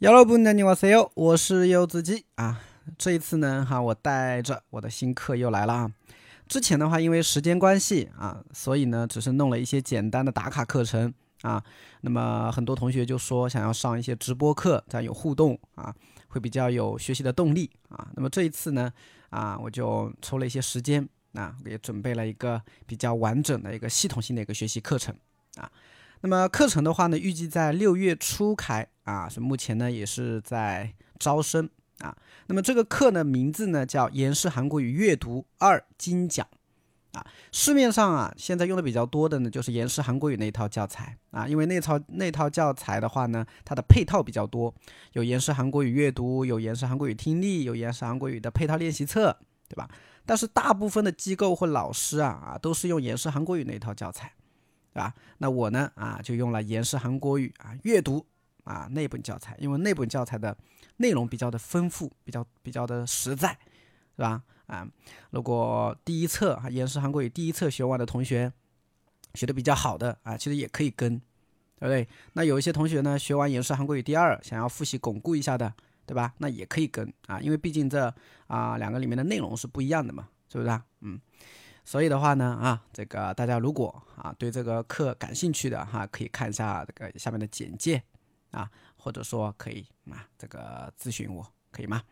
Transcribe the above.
여러분 안녕하세요，我是柚子鸡啊。这一次呢，哈，我带着我的新课又来了啊。之前的话，因为时间关系啊，所以呢，只是弄了一些简单的打卡课程啊。那么很多同学就说想要上一些直播课，这样有互动啊，会比较有学习的动力啊。那么这一次呢，啊，我就抽了一些时间啊，也准备了一个比较完整的一个系统性的一个学习课程啊。 那么课程的话呢，预计在六月初开啊，是目前呢也是在招生啊。那么这个课呢名字呢叫《严氏韩国语阅读二精讲》啊。市面上啊现在用的比较多的呢就是严氏韩国语那一套教材啊，因为那套那套教材的话呢，它的配套比较多，有严氏韩国语阅读，有严氏韩国语听力，有严氏韩国语的配套练习册，对吧？但是大部分的机构或老师啊啊都是用严氏韩国语那一套教材。那我呢啊，就用了严氏韩国语啊阅读啊那本教材，因为那本教材的内容比较的丰富，比较比较的实在，是吧？啊，如果第一册啊严氏韩国语第一册学完的同学，学的比较好的啊，其实也可以跟，对不对？那有一些同学呢，学完严氏韩国语第二，想要复习巩固一下的，对吧？那也可以跟啊，因为毕竟这啊两个里面的内容是不一样的嘛，是不是啊？嗯。所以的话呢，啊，这个大家如果啊对这个课感兴趣的哈，可以看一下这个下面的简介啊，或者说可以啊这个咨询我，可以吗？